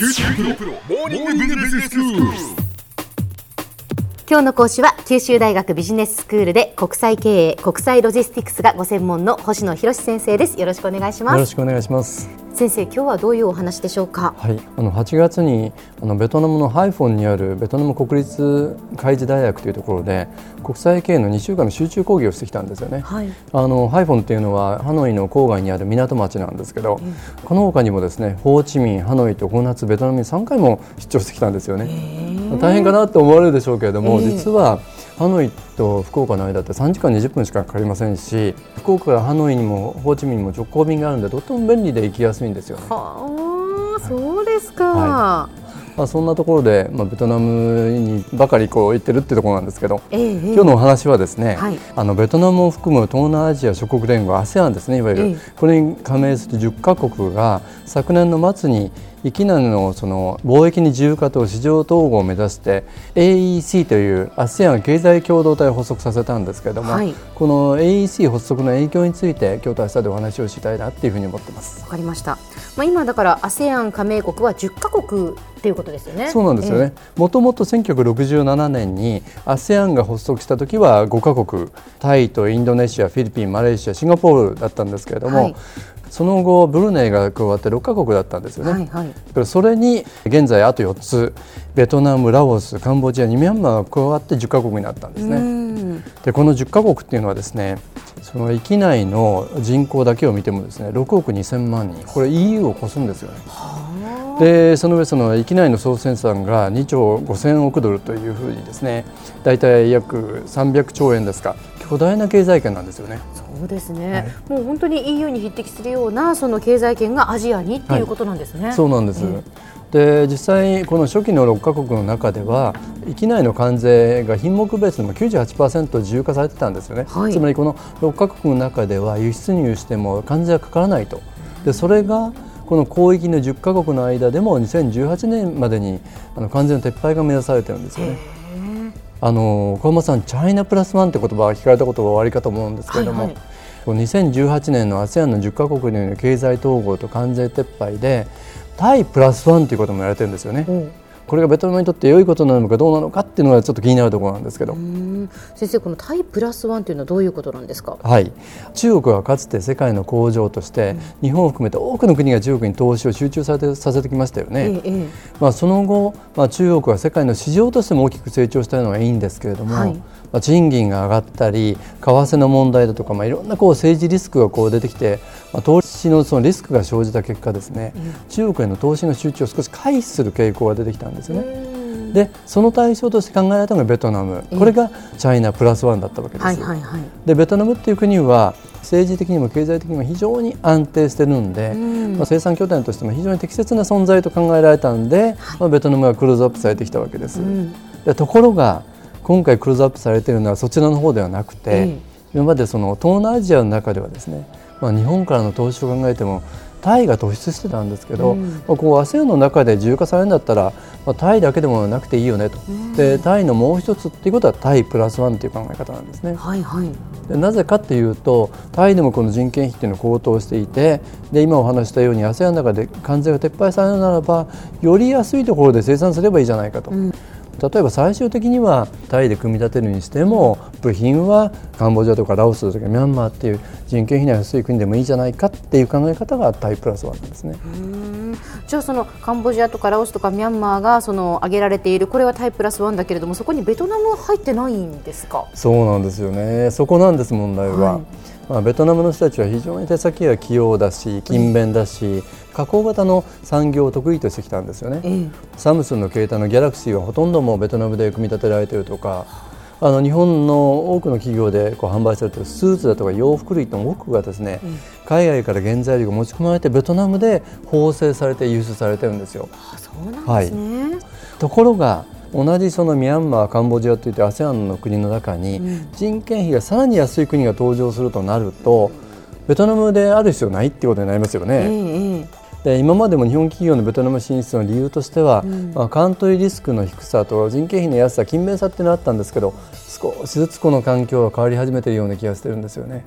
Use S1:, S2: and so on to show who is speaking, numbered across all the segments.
S1: 九州大学モーニングビジネススクール。
S2: 今日の講師は九州大学ビジネススクールで国際経営国際ロジスティクスがご専門の星野博先生です。よろしくお願いします。
S3: よろしくお願いします。
S2: 先生今日はどういうお話でしょうか？
S3: はい、あの8月にあのベトナムのハイフォンにあるベトナム国立海事大学というところで国際経営の2週間の集中講義をしてきたんですよね。
S2: はい。
S3: あのハイフォンっていうのはハノイの郊外にある港町なんですけど、この他にもですねホーチミン、ハノイと5月ベトナムに3回も出張してきたんですよね。大変かなと思われるでしょうけれども、
S2: ええ
S3: 実はハノイと福岡の間って3時間20分しかかかりませんし福岡からハノイにもホーチミンにも直行便があるんでとても便利で行きやすいんですよね。
S2: はあそうですか、
S3: はまあ、そんなところで、まあ、ベトナムにばかりこう行ってるってところなんですけど、
S2: ええ
S3: 今日のお話はですね、
S2: はい。
S3: あのベトナムを含む東南アジア諸国連合 ASEAN ですねいわゆる、
S2: ええ。
S3: これに加盟する10カ国が昨年の末にいきなりのその貿易に自由化と市場統合を目指して AEC という ASEAN 経済共同体を発足させたんですけれども、
S2: はい。
S3: この AEC 発足の影響について今日と明日でお話をしたいなっていうふうに思ってます。
S2: わかりました。まあ今だから ASEAN 加盟国は10カ国っていうことですよね。
S3: そうなんですよね。もともと1967年に ASEAN が発足した時は5カ国、タイとインドネシア、フィリピン、マレーシア、シンガポールだったんですけれども、
S2: はい
S3: その後ブルネイが加わって6カ国だったんですよね。
S2: はいはい
S3: それに現在あと4つ、ベトナム、ラオス、カンボジア、ミャンマーが加わって10カ国になったんです
S2: う
S3: ね。
S2: ん
S3: でこの10カ国っていうのはですね、その域内の人口だけを見てもですね、6億2000万人、これ EU を超すんですよね。でその上その域内の総生産が2兆5000億ドルというふうにですね大体約300兆円ですか巨大な経済圏なんですよね。
S2: そうですね、
S3: はい。
S2: もう本当に EU に匹敵するようなその経済圏がアジアにっていうことなんですね、
S3: そうなんです、で実際この初期の6カ国の中では域内の関税が品目別でも98%自由化されてたんですよね、
S2: はい。
S3: つまりこの6カ国の中では輸出入しても関税はかからないと。でそれがこの広域の10カ国の間でも2018年までにあの関税の撤廃が目指されてるんですよね。あの小浜さん、チャイナプラスワンって言葉は聞かれたことがおありかと思うんですけれども、
S2: はいはい
S3: こう2018年の ASEAN の10カ国による経済統合と関税撤廃で対プラスワンということも言われてるんですよね。
S2: うん
S3: これがベトナムにとって良いことなのかどうなのかっていうのがちょっと気になるところなんですけど。
S2: うん先生このタイプラスワンというのはどういうことなんですか？
S3: はい、中国はかつて世界の工場として、日本を含めて多くの国が中国に投資を集中させてさせてきましたよね。
S2: えええ
S3: まあ、その後、まあ、中国は世界の市場としても大きく成長したのがいいんですけれども、
S2: はい。
S3: まあ、賃金が上がったり為替の問題だとか、まあ、いろんなこう政治リスクがこう出てきて、まあ、投資のそのリスクが生じた結果ですね、中国への投資の集中を少し回避する傾向が出てきたんですよね。でその対象として考えられたのがベトナム、これがチャイナプラスワンだったわけです。
S2: はいはいはい。
S3: でベトナムっていう国は政治的にも経済的にも非常に安定してるんで、まあ、生産拠点としても非常に適切な存在と考えられたんで、まあ、ベトナムがクローズアップされてきたわけです。でところが今回クローズアップされているのはそちらの方ではなくて、
S2: ええ。
S3: 今までその東南アジアの中ではですね、まあ、日本からの投資を考えてもタイが突出してたんですけど、まあ、こう ASEAN の中で自由化されるんだったら、まあ、タイだけでもなくていいよねと、でタイのもう一つっていうことはタイプラスワンという考え方なんですね。
S2: はいはい。
S3: でなぜかっていうとタイでもこの人件費っていうのは高騰していてで今お話ししたように ASEAN の中で関税が撤廃されるならばより安いところで生産すればいいじゃないかと。例えば最終的にはタイで組み立てるにしても部品はカンボジアとかラオスとかミャンマーっていう人件費の安い国でもいいじゃないかっていう考え方がタイプラスワンなんですね。
S2: うんじゃあそのカンボジアとかラオスとかミャンマーがその挙げられているこれはタイプラスワンだけれどもそこにベトナムは入ってないんですか？
S3: そうなんですよね。そこなんです問題は。
S2: はい
S3: まあベトナムの人たちは非常に手先が器用だし勤勉だし、加工型の産業を得意としてきたんですよね。
S2: え
S3: サムスンの携帯のギャラクシーはほとんどもうベトナムで組み立てられているとか。あの日本の多くの企業でこう販売されているスーツだとか洋服類の多くがですね、海外から原材料が持ち込まれてベトナムで縫製されて輸出されてるんですよ。
S2: あそうなんですね、
S3: ところが同じそのミャンマー、カンボジアといって ASEAN の国の中に人件費がさらに安い国が登場するとなるとベトナムである必要ないっていうことになりますよね。
S2: ええええ
S3: で今までも日本企業のベトナム進出の理由としては、うん、まあ、カントリーリスクの低さと人件費の安さ勤勉さっていうのがあったんですけど少しずつこの環境が変わり始めているような気がしてるんですよね。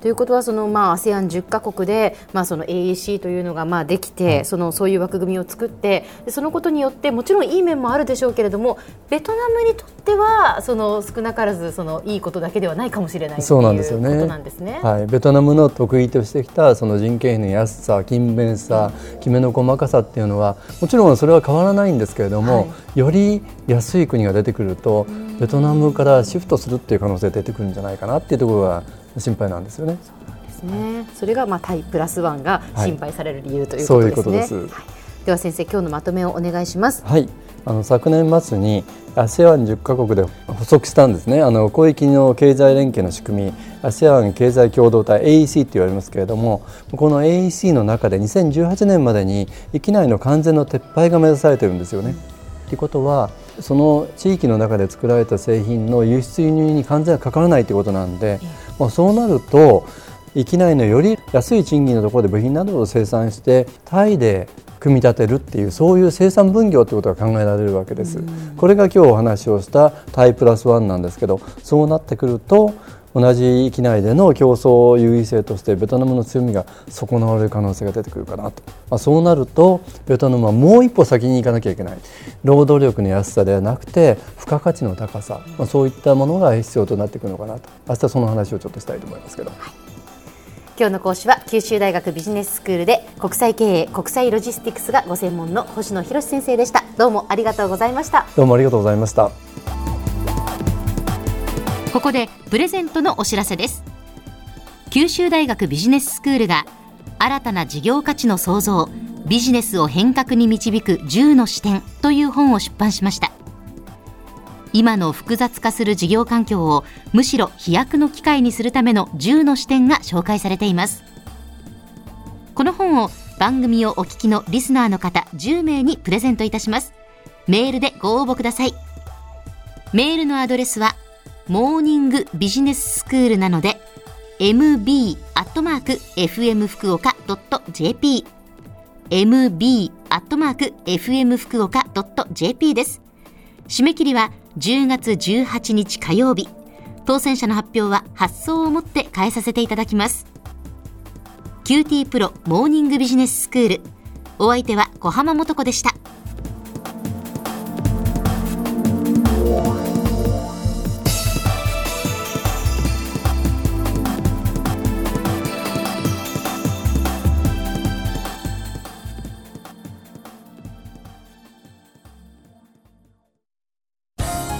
S2: ということはその、まあ、ASEAN10 カ国で、まあ、その AEC というのがまあできて、そのそういう枠組みを作ってそのことによってもちろんいい面もあるでしょうけれどもベトナムにとってはその少なからずそのいいことだけではないかもしれないそうなんですよね。ね。
S3: はい、ベトナムの得意としてきたその人件費の安さ勤勉さ、きめの細かさっていうのはもちろんそれは変わらないんですけれども、はい、より安い国が出てくるとベトナムからシフトするっていう可能性出てくるんじゃないかなっていうところが心配なんですよね。
S2: ですね。それがまあタイプラスワンが心配される理由ということですね。はい、そういうことです。はい、では先生今日のまとめをお願いします。
S3: はい。あの昨年末に ASEAN10 カ国で発足したんですねあの広域の経済連携の仕組み ASEAN 経済共同体 AEC と言われますけれどもこの AEC の中で2018年までに域内の完全の撤廃が目指されているんですよね。ということはその地域の中で作られた製品の輸出輸入に完全はかからないということなんで、まあ、そうなると域内のより安い賃金のところで部品などを生産してタイで組み立てるっていうそういう生産分業ということが考えられるわけです。これが今日お話をしたタイプラスワンなんですけどそうなってくると同じ域内での競争優位性としてベトナムの強みが損なわれる可能性が出てくるかなと、まあ、そうなるとベトナムはもう一歩先に行かなきゃいけない。労働力の安さではなくて付加価値の高さ、まあ、そういったものが必要となってくるのかなと。明日その話をちょっとしたいと思いますけど。はい。
S2: 今日の講師は九州大学ビジネススクールで国際経営国際ロジスティクスがご専門の星野博先生でした。どうもありがとうございました。
S3: どうもありがとうございました。
S2: ここでプレゼントのお知らせです。九州大学ビジネススクールが新たな事業価値の創造ビジネスを変革に導く10の視点という本を出版しました。今の複雑化する事業環境をむしろ飛躍の機会にするための10の視点が紹介されています。この本を番組をお聞きのリスナーの方10名にプレゼントいたします。メールでご応募ください。メールのアドレスはモーニングビジネススクールなので mb.fm 福岡 .jp mb.fm 福岡 .jp です。締め切りは10月18日火曜日。当選者の発表は発送をもって変えさせていただきます。QT プロモーニングビジネススクール。お相手は小浜もとこでした。